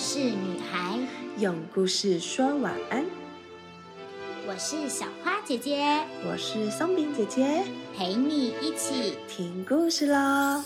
事女孩，用故事说晚安。我是小花姐姐，我是松饼姐姐，陪你一起听故事喽。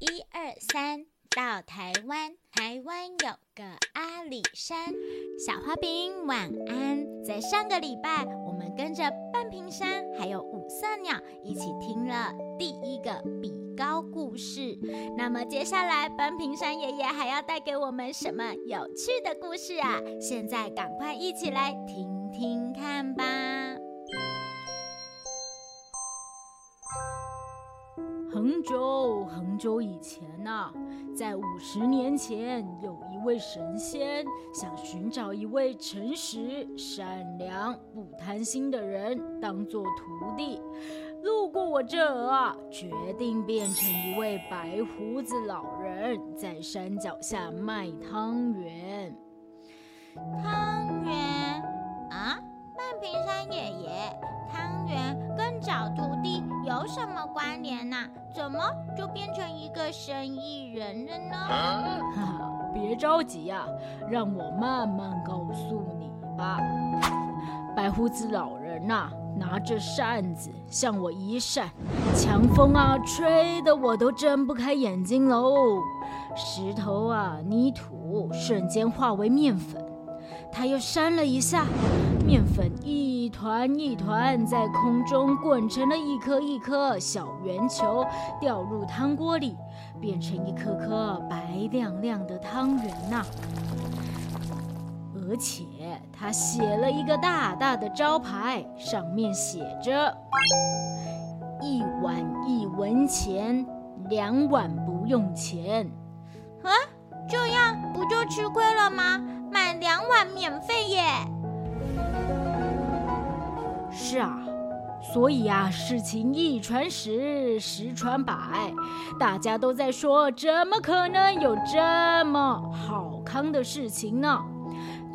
一二三，到台湾，台湾有个阿里山。小花饼晚安。在上个礼拜，我们跟着半瓶山还有五色鸟一起听了第一个比高故事。那么接下来，半屏山爷爷还要带给我们什么有趣的故事啊？现在赶快一起来听听看吧。很久很久以前呐，在五十年前，有一位神仙想寻找一位诚实、善良、不贪心的人当做徒弟。路过我这儿啊，决定变成一位白胡子老人，在山脚下卖汤圆。汤圆啊，半屏山爷爷，汤圆跟找徒弟有什么关联呢？怎么就变成一个生意人了呢？哈哈，别着急呀，让我慢慢告诉你吧。白胡子老人呐，拿着扇子向我一扇，强风啊，吹得我都睁不开眼睛喽。石头啊，泥土瞬间化为面粉。他又扇了一下，面粉一团一团在空中滚成了一颗一颗小圆球，掉入汤锅里，变成一颗颗白亮亮的汤圆呐。而且他写了一个大大的招牌，上面写着：“一碗一文钱，两碗不用钱。”啊，这样不就吃亏了吗？买两碗免费耶！是啊，所以啊，事情一传十，十传百，大家都在说，怎么可能有这么好康的事情呢？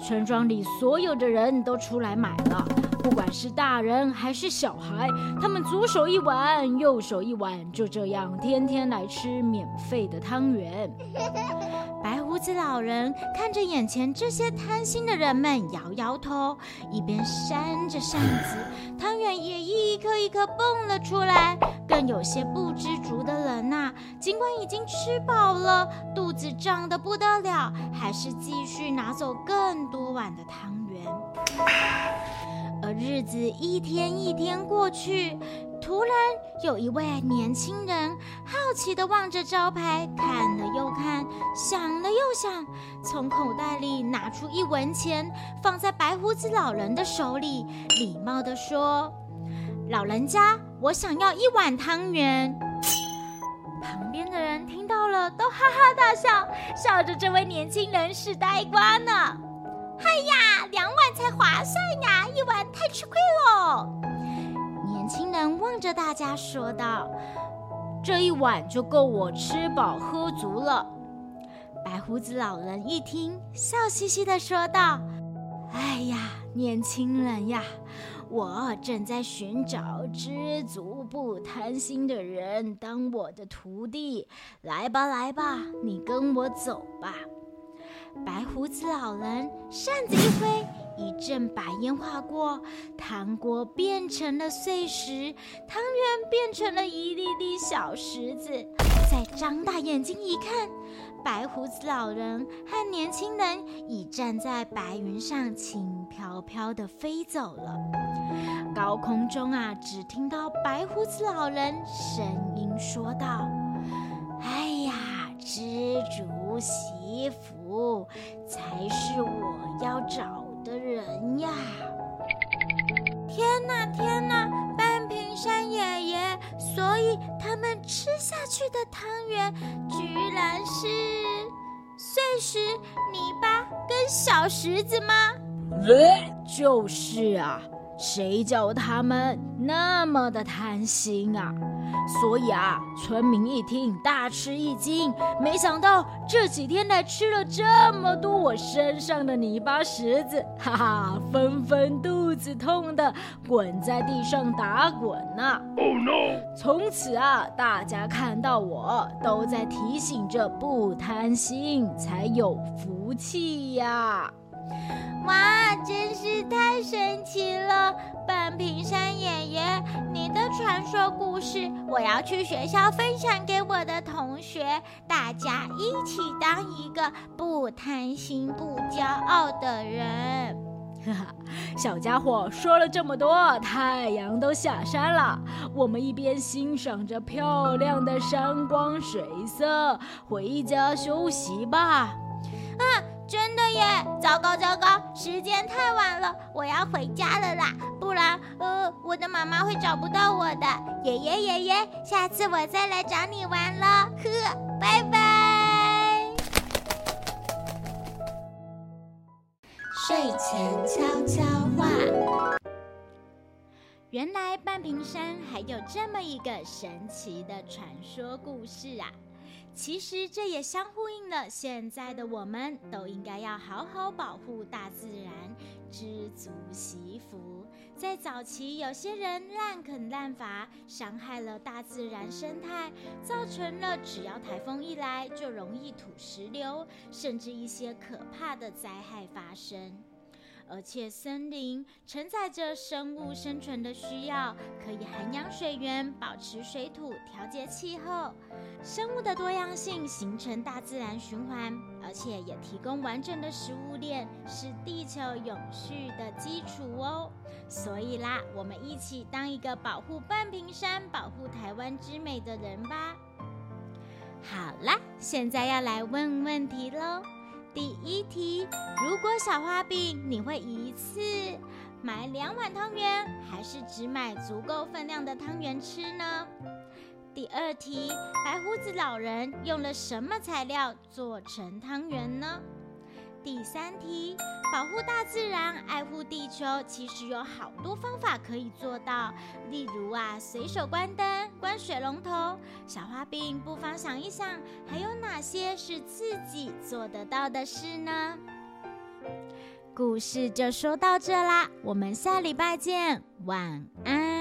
村庄里所有的人都出来买了，不管是大人还是小孩，他们左手一碗，右手一碗，就这样天天来吃免费的汤圆。白胡子老人看着眼前这些贪心的人们，摇摇头，一边扇着扇子，汤圆也一颗立刻蹦了出来。更有些不知足的人呐，尽管已经吃饱了，肚子胀得不得了，还是继续拿走更多碗的汤圆。而日子一天一天过去。突然，有一位年轻人好奇地望着招牌，看了又看，想了又想，从口袋里拿出一文钱，放在白胡子老人的手里，礼貌地说：“老人家，我想要一碗汤圆。”旁边的人听到了，都哈哈大笑，笑着这位年轻人是呆瓜呢。哎呀，两碗才划算呀，一碗太吃亏喽。青人望着大家说道：“这一碗就够我吃饱喝足了。”白胡子老人一听，笑嘻嘻的说道：“哎呀，年轻人呀，我正在寻找知足不贪心的人当我的徒弟。来吧，来吧，你跟我走吧。”白胡子老人扇子一挥。一阵白烟划过，糖果变成了碎石，汤圆变成了一粒粒小石子。再张大眼睛一看，白胡子老人和年轻人已站在白云上，轻飘飘地飞走了。高空中啊，只听到白胡子老人声音说道：“哎呀，知足惜福才是我要找。”的人呀！天哪，天哪！半屏山爷爷，所以他们吃下去的汤圆居然是碎石、泥巴跟小石子吗？就是啊，谁叫他们那么的贪心啊？所以啊，村民一听大吃一惊，没想到这几天来吃了这么多我身上的泥巴石子，哈哈，纷纷肚子痛的滚在地上打滚呢。Oh no！从此啊，大家看到我都在提醒着不贪心才有福气呀。哇，真是太神奇了！半屏山爷爷，你的传说故事，我要去学校分享给我的同学，大家一起当一个不贪心、不骄傲的人。哈哈，小家伙说了这么多，太阳都下山了，我们一边欣赏着漂亮的山光水色，回家休息吧。耶！糟糕糟糕，时间太晚了，我要回家了啦！不然，呃，我的妈妈会找不到我的。爷爷爷爷，下次我再来找你玩了，呵，拜拜。睡前悄悄话：原来半屏山还有这么一个神奇的传说故事啊！其实这也相呼应了，现在的我们都应该要好好保护大自然，知足惜福。在早期，有些人滥垦滥伐，伤害了大自然生态，造成了只要台风一来就容易土石流，甚至一些可怕的灾害发生。而且森林承载着生物生存的需要，可以涵养水源，保持水土，调节气候。生物的多样性形成大自然循环，而且也提供完整的食物链，是地球永续的基础哦。所以啦，我们一起当一个保护半屏山、保护台湾之美的人吧。好啦，现在要来问问题喽。第一题：如果小花饼，你会一次买两碗汤圆，还是只买足够分量的汤圆吃呢？第二题：白胡子老人用了什么材料做成汤圆呢？第三题，保护大自然、爱护地球，其实有好多方法可以做到。例如啊，随手关灯、关水龙头。小花饼不妨想一想，还有哪些是自己做得到的事呢？故事就说到这啦，我们下礼拜见，晚安。